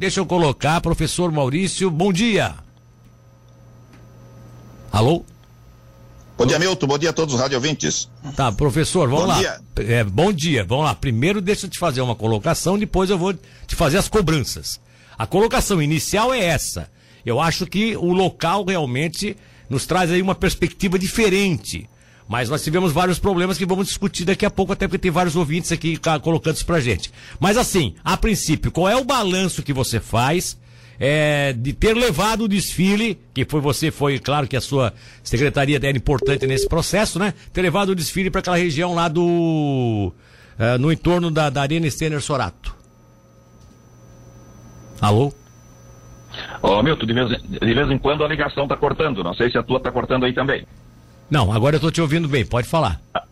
deixa eu colocar, professor Maurício, bom dia. Alô? Bom dia, Milton. Bom dia a todos os radiovintes. Tá, professor, vamos bom lá. Dia. É, bom dia. Vamos lá. Primeiro deixa eu te fazer uma colocação, depois eu vou te fazer as cobranças. A colocação inicial é essa. Eu acho que o local realmente nos traz aí uma perspectiva diferente. Mas nós tivemos vários problemas que vamos discutir daqui a pouco, até porque tem vários ouvintes aqui colocando isso pra gente. Mas assim, a princípio, qual é o balanço que você faz é, de ter levado o desfile, que foi você, foi claro que a sua secretaria era importante nesse processo, né? Ter levado o desfile para aquela região lá do. Uh, no entorno da, da Arena Stener Sorato. Alô? Ô, oh, Milton, de vez, de vez em quando a ligação tá cortando. Não sei se a tua tá cortando aí também. Não, agora eu tô te ouvindo bem, pode falar. Ah,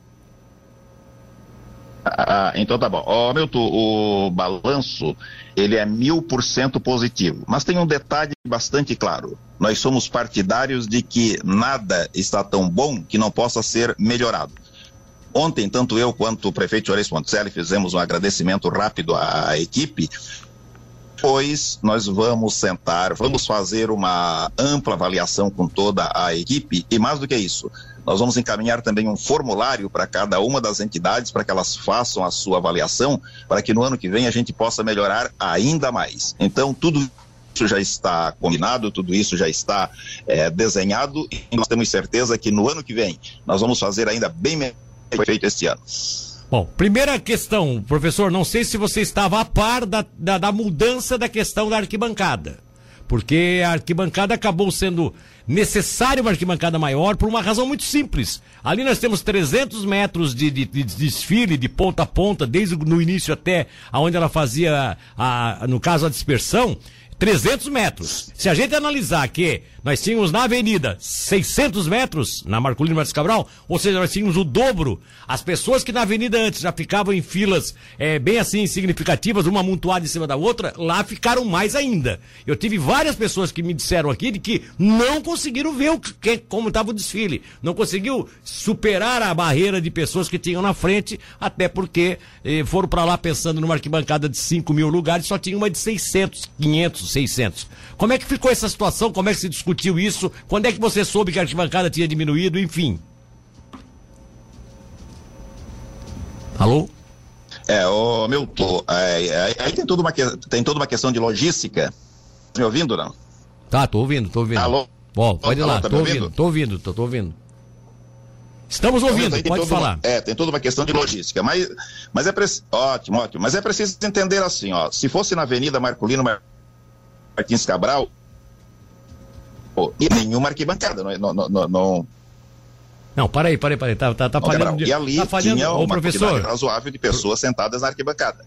ah, então tá bom. Ó, oh, Milton, o balanço, ele é mil por cento positivo. Mas tem um detalhe bastante claro. Nós somos partidários de que nada está tão bom que não possa ser melhorado. Ontem, tanto eu quanto o prefeito Juarez Monticelli fizemos um agradecimento rápido à equipe, pois nós vamos sentar, vamos fazer uma ampla avaliação com toda a equipe e mais do que isso, nós vamos encaminhar também um formulário para cada uma das entidades para que elas façam a sua avaliação, para que no ano que vem a gente possa melhorar ainda mais. Então, tudo isso já está combinado, tudo isso já está é, desenhado e nós temos certeza que no ano que vem nós vamos fazer ainda bem melhor que foi feito este ano. Bom, primeira questão, professor, não sei se você estava a par da, da, da mudança da questão da arquibancada porque a arquibancada acabou sendo necessária uma arquibancada maior por uma razão muito simples. Ali nós temos 300 metros de, de, de desfile de ponta a ponta, desde no início até aonde ela fazia, a, no caso, a dispersão, 300 metros. Se a gente analisar que nós tínhamos na avenida 600 metros, na Marcolino Martins Cabral, ou seja, nós tínhamos o dobro. As pessoas que na avenida antes já ficavam em filas é, bem assim significativas, uma amontoada em cima da outra, lá ficaram mais ainda. Eu tive várias pessoas que me disseram aqui de que não conseguiram ver o que, como estava o desfile. Não conseguiu superar a barreira de pessoas que tinham na frente, até porque eh, foram para lá pensando numa arquibancada de 5 mil lugares, só tinha uma de 600, 500 600. Como é que ficou essa situação? Como é que se discutiu isso? Quando é que você soube que a arquibancada tinha diminuído? Enfim. Alô? É, ô Milton, é, é, aí tem toda, uma, tem toda uma questão de logística. Tá me ouvindo, não? Tá, tô ouvindo, tô ouvindo. Alô? Bom, pode ir lá, tá tô ouvindo? ouvindo, tô ouvindo, tô, tô ouvindo. Estamos ouvindo, então, pode falar. Uma, é, tem toda uma questão de logística, mas, mas é preciso, ótimo, ótimo, mas é preciso entender assim, ó, se fosse na Avenida Marcolino Martins Cabral, pô, e nenhuma arquibancada, não, não, não, não não, para aí, para aí, para aí. Tá, tá, tá falhando. De, e ali tá falhando, tinha uma professor, razoável de pessoas sentadas na arquibancada.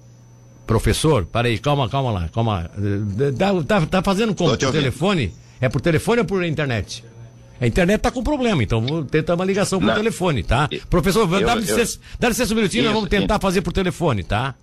Professor, para aí, calma, calma lá, calma. Tá, tá, tá fazendo como? Por telefone? É por telefone ou por internet? A internet tá com problema, então vou tentar uma ligação por Não. telefone, tá? Professor, eu, dá, eu, licença, dá licença um minutinho, nós vamos tentar fazer por telefone, tá?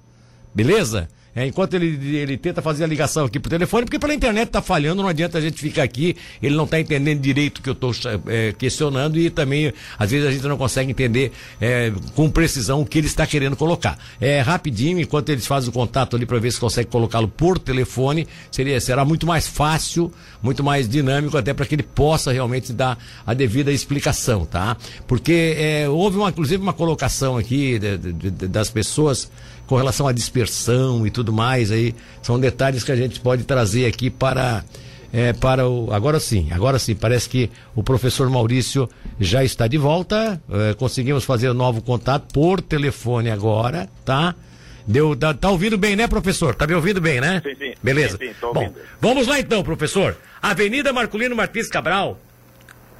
Beleza? É, enquanto ele, ele tenta fazer a ligação aqui por telefone, porque pela internet está falhando, não adianta a gente ficar aqui, ele não está entendendo direito o que eu estou é, questionando e também, às vezes, a gente não consegue entender é, com precisão o que ele está querendo colocar. É rapidinho, enquanto eles fazem o contato ali para ver se consegue colocá-lo por telefone, seria, será muito mais fácil, muito mais dinâmico, até para que ele possa realmente dar a devida explicação, tá? Porque é, houve, uma, inclusive, uma colocação aqui de, de, de, das pessoas com relação à dispersão e tudo mais aí. São detalhes que a gente pode trazer aqui para. É, para o. Agora sim, agora sim, parece que o professor Maurício já está de volta. É, conseguimos fazer um novo contato por telefone agora, tá? Deu, tá, tá, ouvindo bem, né, professor? Tá me ouvindo bem, né? Sim, sim. Beleza. Sim, sim, Bom, vamos lá então, professor. Avenida Marculino Martins Cabral,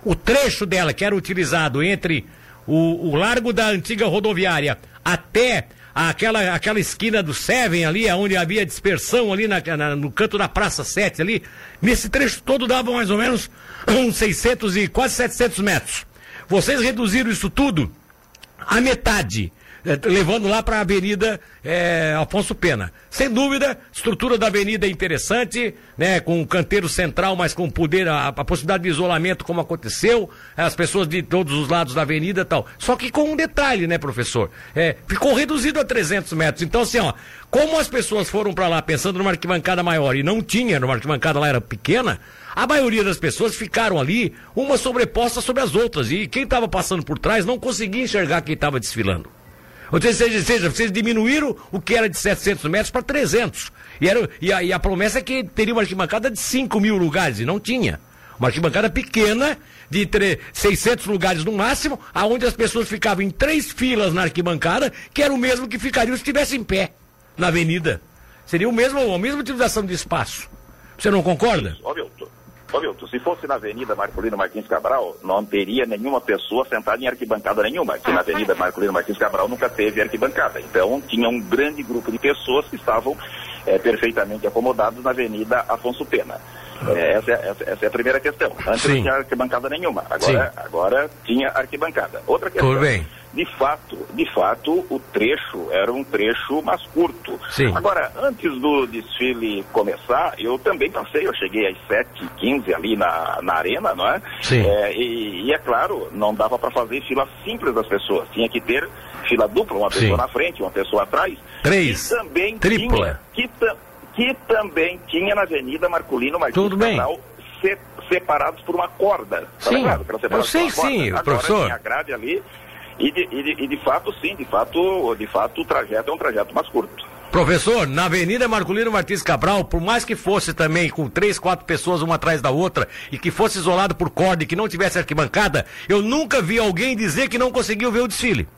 o trecho dela que era utilizado entre o, o largo da antiga rodoviária até aquela, aquela esquina do Seven ali, onde havia dispersão ali na, na, no canto da Praça 7 ali, nesse trecho todo dava mais ou menos uns 600 e quase 700 metros. Vocês reduziram isso tudo à metade. É, levando lá para a Avenida é, Afonso Pena. Sem dúvida, estrutura da avenida é interessante, né, com um canteiro central, mas com poder, a, a, possibilidade de isolamento, como aconteceu, as pessoas de todos os lados da avenida tal. Só que com um detalhe, né, professor? É, ficou reduzido a 300 metros. Então, assim, ó, como as pessoas foram para lá pensando numa arquibancada maior e não tinha, numa arquibancada lá era pequena, a maioria das pessoas ficaram ali, uma sobreposta sobre as outras, e quem estava passando por trás não conseguia enxergar quem estava desfilando. Ou seja, seja, vocês diminuíram o que era de 700 metros para 300. E, era, e, a, e a promessa é que teria uma arquibancada de 5 mil lugares, e não tinha. Uma arquibancada pequena, de 3, 600 lugares no máximo, aonde as pessoas ficavam em três filas na arquibancada, que era o mesmo que ficariam se estivesse em pé na avenida. Seria o mesmo, a mesma utilização de espaço. Você não concorda? Isso, Ô Milton, se fosse na Avenida Marcolino Martins Cabral, não teria nenhuma pessoa sentada em arquibancada nenhuma. Aqui na Avenida Marcolino Martins Cabral nunca teve arquibancada. Então tinha um grande grupo de pessoas que estavam é, perfeitamente acomodados na Avenida Afonso Pena. É, essa, é, essa, é a primeira questão. Antes Sim. não tinha arquibancada nenhuma. Agora, agora tinha arquibancada. Outra questão. Tudo bem de fato, de fato, o trecho era um trecho mais curto. Sim. Agora, antes do desfile começar, eu também passei, eu cheguei às 7h15 ali na, na arena, não é? Sim. É, e, e, é claro, não dava para fazer fila simples das pessoas, tinha que ter fila dupla, uma pessoa Sim. na frente, uma pessoa atrás. Três. E também Tripla. Tinha, que, que também tinha na Avenida Marculino Martins Tudo bem. se, separados por uma corda. Tá sim, eu sei sim, Agora, professor. Tinha grade ali e de, e de, e de fato, sim, de fato, de fato o trajeto é um trajeto mais curto. Professor, na Avenida Marculino Martins Cabral, por mais que fosse também com três, quatro pessoas uma atrás da outra e que fosse isolado por corda e que não tivesse arquibancada, eu nunca vi alguém dizer que não conseguiu ver o desfile.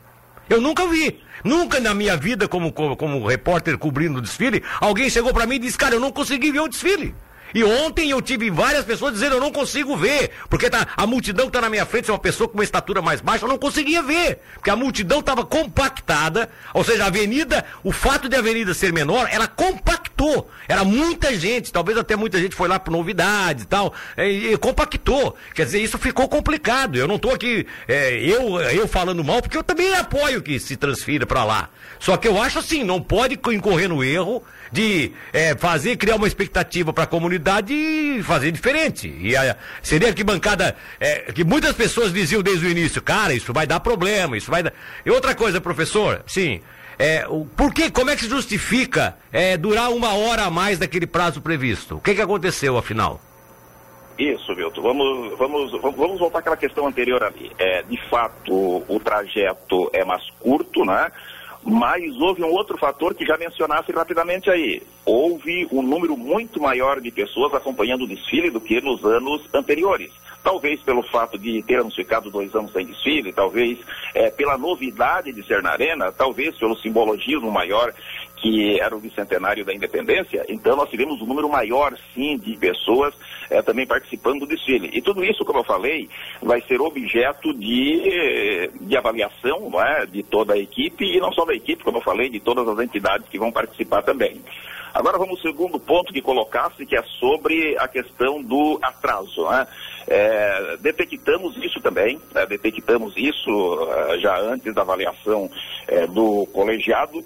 Eu nunca vi. Nunca na minha vida, como, como, como repórter cobrindo o desfile, alguém chegou para mim e disse, cara, eu não consegui ver o desfile. E ontem eu tive várias pessoas dizendo, eu não consigo ver, porque tá, a multidão que tá na minha frente é uma pessoa com uma estatura mais baixa, eu não conseguia ver, porque a multidão estava compactada, ou seja, a avenida, o fato de a avenida ser menor, ela compactou, era muita gente, talvez até muita gente foi lá por novidade e tal, e, e compactou, quer dizer, isso ficou complicado, eu não estou aqui, é, eu, eu falando mal, porque eu também apoio que se transfira para lá, só que eu acho assim, não pode incorrer no erro de é, fazer, criar uma expectativa para a comunidade e fazer diferente. E a, seria arquibancada é, que muitas pessoas diziam desde o início, cara, isso vai dar problema, isso vai dar. E outra coisa, professor, sim. É, o, por que, como é que se justifica é, durar uma hora a mais daquele prazo previsto? O que, que aconteceu, afinal? Isso, Milton. Vamos, vamos, vamos voltar àquela questão anterior ali. É, de fato, o trajeto é mais curto, né? Mas houve um outro fator que já mencionasse rapidamente aí. Houve um número muito maior de pessoas acompanhando o desfile do que nos anos anteriores. Talvez pelo fato de termos ficado dois anos sem desfile, talvez é, pela novidade de ser na arena, talvez pelo simbologismo maior que era o bicentenário da independência, então nós tivemos um número maior, sim, de pessoas é, também participando do desfile. E tudo isso, como eu falei, vai ser objeto de, de avaliação é, de toda a equipe, e não só da equipe, como eu falei, de todas as entidades que vão participar também. Agora vamos ao segundo ponto que colocasse, que é sobre a questão do atraso. Né? É, detectamos isso também, né? detectamos isso uh, já antes da avaliação do colegiado,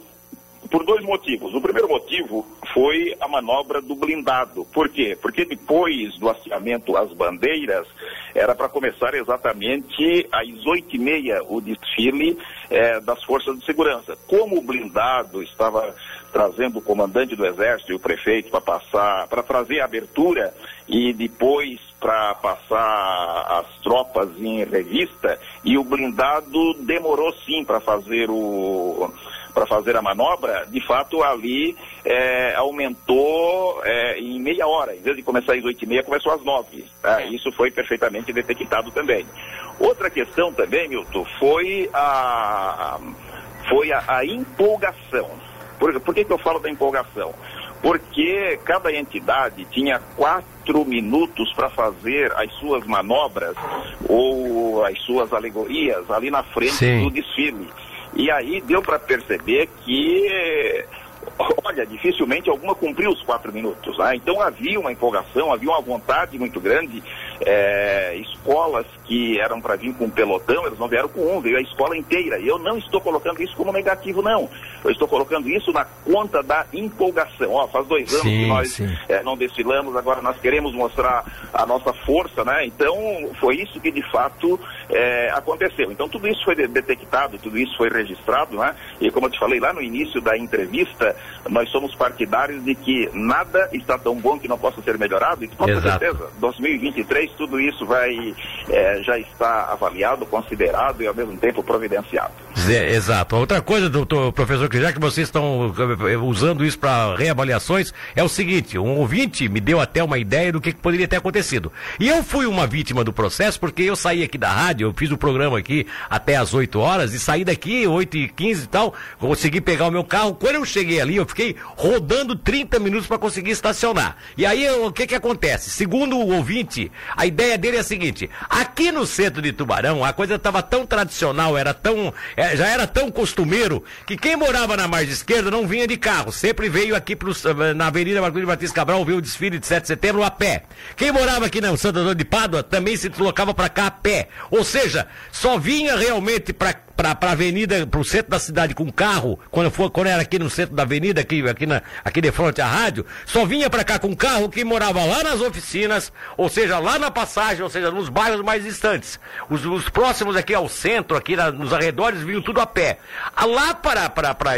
por dois motivos. O primeiro motivo foi a manobra do blindado. Por quê? Porque depois do hasteamento às bandeiras, era para começar exatamente às oito e meia o desfile é, das forças de segurança. Como o blindado estava trazendo o comandante do exército e o prefeito para passar, para trazer a abertura e depois para passar as tropas em revista, e o blindado demorou sim para fazer o para fazer a manobra, de fato ali é, aumentou é, em meia hora. Em vez de começar às oito e meia, começou às nove. Tá? Isso foi perfeitamente detectado também. Outra questão também, Milton, foi a, foi a, a empolgação. Por, por que, que eu falo da empolgação? Porque cada entidade tinha quatro minutos para fazer as suas manobras ou as suas alegorias ali na frente Sim. do desfile. E aí deu para perceber que, olha, dificilmente alguma cumpriu os quatro minutos. Né? Então havia uma empolgação, havia uma vontade muito grande é, escolas que eram para vir com um pelotão, eles não vieram com um, veio a escola inteira. E eu não estou colocando isso como negativo, não. Eu estou colocando isso na conta da empolgação. Ó, faz dois anos sim, que nós é, não desfilamos, agora nós queremos mostrar a nossa força, né? Então, foi isso que de fato é, aconteceu. Então, tudo isso foi detectado, tudo isso foi registrado, né? E como eu te falei lá no início da entrevista, nós somos partidários de que nada está tão bom que não possa ser melhorado, e com certeza, 2023 tudo isso vai é, já está avaliado, considerado e ao mesmo tempo providenciado. Exato. Outra coisa, doutor professor, que já que vocês estão eh, usando isso para reavaliações, é o seguinte: um ouvinte me deu até uma ideia do que poderia ter acontecido. E eu fui uma vítima do processo porque eu saí aqui da rádio, eu fiz o programa aqui até às 8 horas e saí daqui, 8 e 15 e tal, consegui pegar o meu carro. Quando eu cheguei ali, eu fiquei rodando 30 minutos para conseguir estacionar. E aí o que que acontece? Segundo o ouvinte, a ideia dele é a seguinte: aqui no centro de Tubarão, a coisa estava tão tradicional, era tão. É, já era tão costumeiro que quem morava na margem esquerda não vinha de carro, sempre veio aqui pros, na Avenida Marcolino Batista Cabral ver o desfile de 7 de setembro a pé. Quem morava aqui na Santo Antônio de Pádua também se deslocava para cá a pé. Ou seja, só vinha realmente para para a avenida, para o centro da cidade com carro, quando, for, quando era aqui no centro da avenida, aqui, aqui, na, aqui de frente à rádio, só vinha para cá com carro quem morava lá nas oficinas, ou seja, lá na passagem, ou seja, nos bairros mais distantes. Os, os próximos aqui ao centro, aqui na, nos arredores, vinham tudo a pé. Lá para, para, para,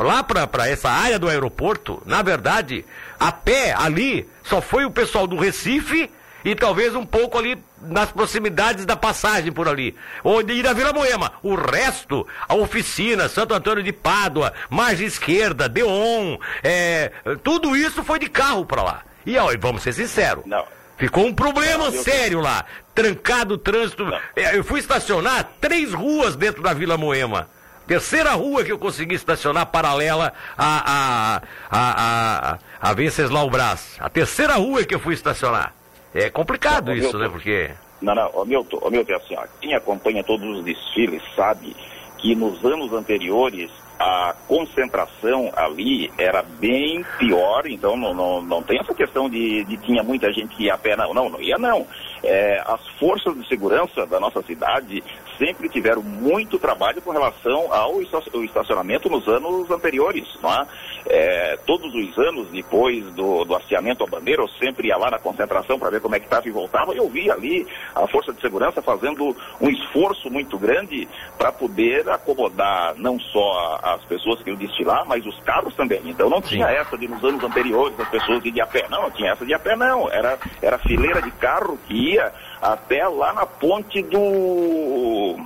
lá para, para essa área do aeroporto, na verdade, a pé ali, só foi o pessoal do Recife e talvez um pouco ali nas proximidades da passagem por ali. Onde ir da Vila Moema. O resto, a oficina, Santo Antônio de Pádua, margem esquerda, Deon, é, tudo isso foi de carro para lá. E ó, vamos ser sinceros. Não. Ficou um problema não, sério lá. Trancado o trânsito. Não. É, eu fui estacionar três ruas dentro da Vila Moema. Terceira rua que eu consegui estacionar paralela a, a, a, a, a Venceslau Brás. A terceira rua que eu fui estacionar. É complicado não, isso, Milton, né? Porque. Não, não, ô Milton, ô Milton, é assim, ó, quem acompanha todos os desfiles sabe que nos anos anteriores a concentração ali era bem pior, então não, não, não tem essa questão de, de tinha muita gente que ia a pé, não, não, não ia não. É, as forças de segurança da nossa cidade sempre tiveram muito trabalho com relação ao estacionamento nos anos anteriores. É? É, todos os anos, depois do, do hasteamento à bandeira, eu sempre ia lá na concentração para ver como é que estava e voltava, e eu via ali a Força de Segurança fazendo um esforço muito grande para poder acomodar não só as pessoas que iam destilar, mas os carros também. Então não tinha essa de nos anos anteriores as pessoas de a pé. Não, não tinha essa de a pé não. Era, era fileira de carro que até lá na ponte do.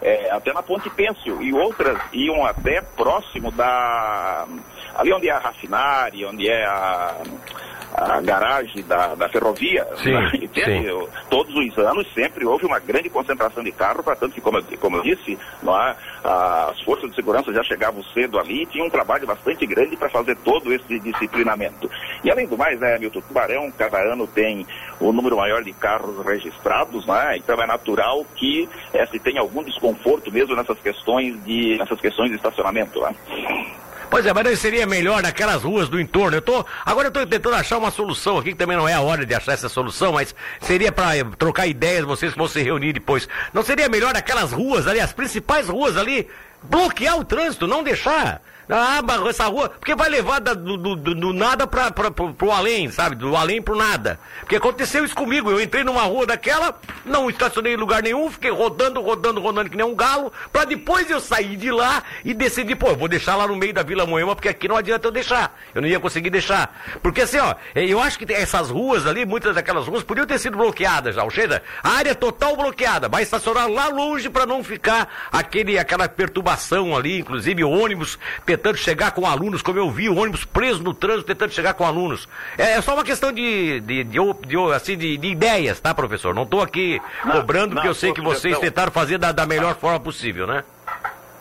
É, até na ponte Pêncil. E outras iam até próximo da. ali onde é a rafinária, onde é a a garagem da, da ferrovia. Sim, né? sim. Todos os anos sempre houve uma grande concentração de carros, para tanto que, como eu, como eu disse, é? as forças de segurança já chegavam cedo ali e tinham um trabalho bastante grande para fazer todo esse disciplinamento. E além do mais, né, Milton Tubarão, cada ano tem o um número maior de carros registrados, né? então é natural que é, se tenha algum desconforto mesmo nessas questões de, nessas questões de estacionamento. Né? Pois é, mas seria melhor naquelas ruas do entorno. Eu tô, agora eu estou tentando achar uma solução aqui, que também não é a hora de achar essa solução, mas seria para eh, trocar ideias, vocês vão se reunir depois. Não seria melhor aquelas ruas ali, as principais ruas ali, bloquear o trânsito, não deixar ah, essa rua. Porque vai levar da, do, do, do, nada pra, pra, pro, pro além, sabe? Do além pro nada. Porque aconteceu isso comigo. Eu entrei numa rua daquela, não estacionei em lugar nenhum, fiquei rodando, rodando, rodando que nem um galo, pra depois eu sair de lá e decidir, pô, vou deixar lá no meio da Vila Moema, porque aqui não adianta eu deixar. Eu não ia conseguir deixar. Porque assim, ó, eu acho que essas ruas ali, muitas daquelas ruas, podiam ter sido bloqueadas já. Ou a área total bloqueada. Vai estacionar lá longe para não ficar aquele, aquela perturbação ali, inclusive ônibus tentando chegar com alunos, como eu vi, o ônibus preso no trânsito tentando chegar com alunos. É, é só uma questão de, de, de, de assim, de, de, ideias, tá, professor? Não estou aqui não, cobrando, porque eu sei que vocês tentaram fazer da, da melhor forma possível, né?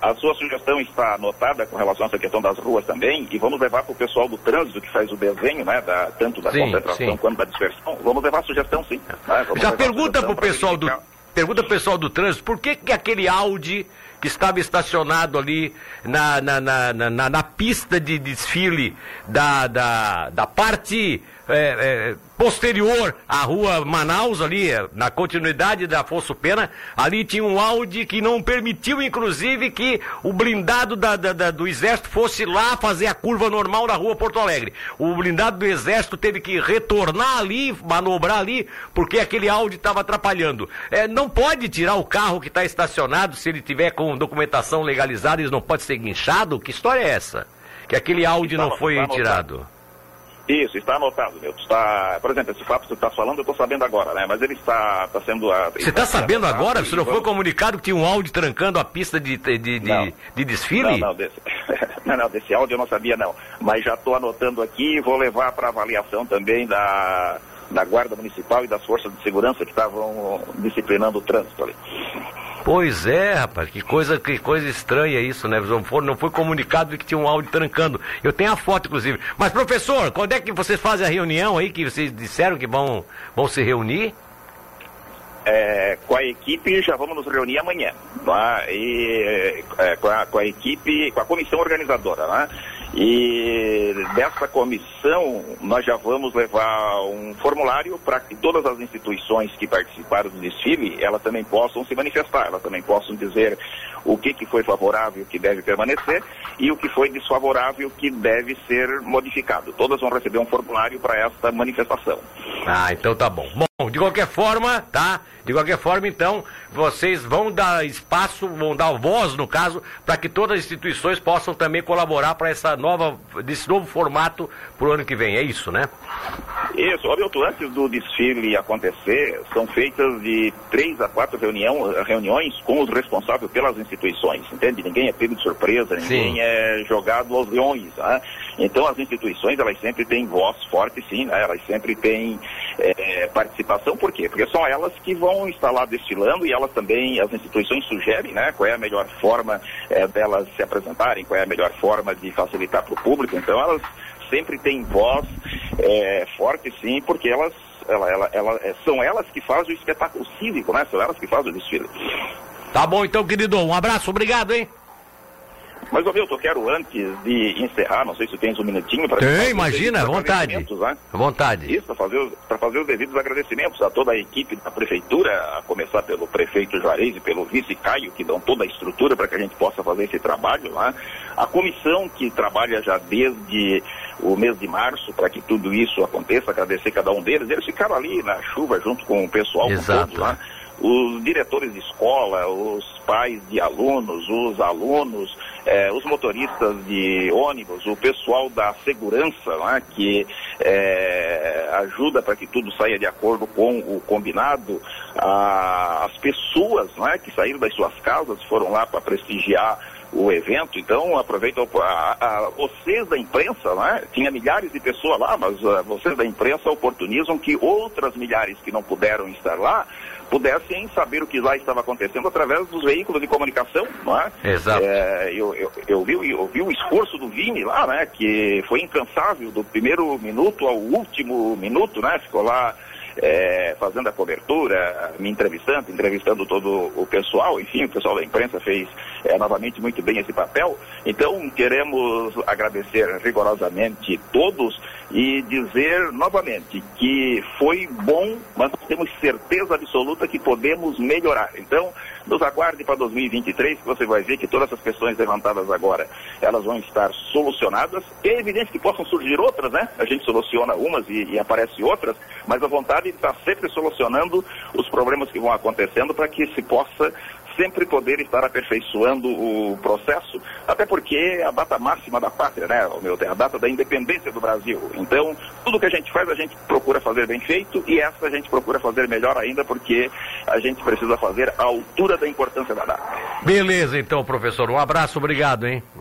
A sua sugestão está anotada com relação a essa questão das ruas também, e vamos levar para o pessoal do trânsito que faz o desenho, né, da, tanto da sim, concentração sim. quanto da dispersão. Vamos levar a sugestão, sim. Né? Já pergunta para o pessoal do pergunta pessoal do trânsito, por que, que aquele Audi que estava estacionado ali na, na, na, na, na pista de desfile da, da, da parte é, é, posterior à rua Manaus, ali, na continuidade da Afonso Pena, ali tinha um Audi que não permitiu, inclusive, que o blindado da, da, da, do Exército fosse lá fazer a curva normal na rua Porto Alegre. O blindado do Exército teve que retornar ali, manobrar ali, porque aquele Audi estava atrapalhando. É, não pode tirar o carro que está estacionado se ele tiver com documentação legalizada, ele não pode ser guinchado? Que história é essa? Que aquele Audi não foi tirado. Isso, está anotado, meu. Está, por exemplo, esse fato que você está falando, eu estou sabendo agora, né? Mas ele está, está sendo. Você está sabendo agora? Você não foi comunicado que tinha um áudio trancando a pista de, de, de, de, de desfile? Não, não, desse, não, não, desse áudio eu não sabia, não. Mas já estou anotando aqui e vou levar para avaliação também da, da Guarda Municipal e das Forças de Segurança que estavam disciplinando o trânsito ali. Pois é, rapaz, que coisa, que coisa estranha isso, né? Não foi, não foi comunicado que tinha um áudio trancando. Eu tenho a foto, inclusive. Mas, professor, quando é que vocês fazem a reunião aí, que vocês disseram que vão, vão se reunir? É, com a equipe já vamos nos reunir amanhã, tá? e, é, com, a, com, a, equipe, com a comissão organizadora. Né? E dessa comissão, nós já vamos levar um formulário para que todas as instituições que participaram do desfile, elas também possam se manifestar, elas também possam dizer o que, que foi favorável que deve permanecer e o que foi desfavorável que deve ser modificado. Todas vão receber um formulário para essa manifestação. Ah, então tá bom. Bom, de qualquer forma, tá? De qualquer forma, então, vocês vão dar espaço, vão dar voz, no caso, para que todas as instituições possam também colaborar para essa nova, desse novo formato para o ano que vem. É isso, né? Isso. Roberto, antes do desfile acontecer, são feitas de três a quatro reunião, reuniões com os responsáveis pelas instituições, entende? Ninguém é pego de surpresa, ninguém sim. é jogado aos leões, né? Então, as instituições, elas sempre têm voz forte, sim, né? Elas sempre têm é, participação, por quê? Porque são elas que vão estar lá destilando e elas também, as instituições sugerem, né, qual é a melhor forma é, delas se apresentarem, qual é a melhor forma de facilitar para o público. Então, elas sempre têm voz é, forte, sim, porque elas ela, ela, ela, é, são elas que fazem o espetáculo cívico, né? São elas que fazem o desfile. Tá bom então, querido. Um abraço, obrigado, hein? Mas, ô Milton, eu quero antes de encerrar, não sei se tens um minutinho para... Tem, imagina, vontade. Né? Vontade. Isso, para fazer, fazer os devidos agradecimentos a toda a equipe da Prefeitura, a começar pelo prefeito Juarez e pelo vice Caio, que dão toda a estrutura para que a gente possa fazer esse trabalho lá. A comissão que trabalha já desde o mês de março para que tudo isso aconteça, agradecer cada um deles. Eles ficaram ali na chuva junto com o pessoal, Exato. lá os diretores de escola, os pais de alunos, os alunos, eh, os motoristas de ônibus, o pessoal da segurança, né, que eh, ajuda para que tudo saia de acordo com o combinado, ah, as pessoas né, que saíram das suas casas foram lá para prestigiar o evento, então aproveita a, a, vocês da imprensa, né? Tinha milhares de pessoas lá, mas uh, vocês da imprensa oportunizam que outras milhares que não puderam estar lá pudessem saber o que lá estava acontecendo através dos veículos de comunicação, não é? Exato. É, eu, eu, eu, vi, eu vi o esforço do Vini lá, né? Que foi incansável do primeiro minuto ao último minuto, né? Ficou lá é, fazendo a cobertura, me entrevistando, entrevistando todo o pessoal, enfim, o pessoal da imprensa fez é, novamente muito bem esse papel. Então, queremos agradecer rigorosamente todos e dizer novamente que foi bom, mas temos certeza absoluta que podemos melhorar. Então, nos aguarde para 2023, que você vai ver que todas essas questões levantadas agora, elas vão estar solucionadas. É evidente que possam surgir outras, né? A gente soluciona umas e, e aparece outras, mas a vontade está sempre solucionando os problemas que vão acontecendo para que se possa sempre poder estar aperfeiçoando o processo, até porque é a data máxima da pátria, né, meu, é a data da independência do Brasil. Então, tudo que a gente faz, a gente procura fazer bem feito e essa a gente procura fazer melhor ainda, porque a gente precisa fazer a altura da importância da data. Beleza, então, professor. Um abraço, obrigado, hein?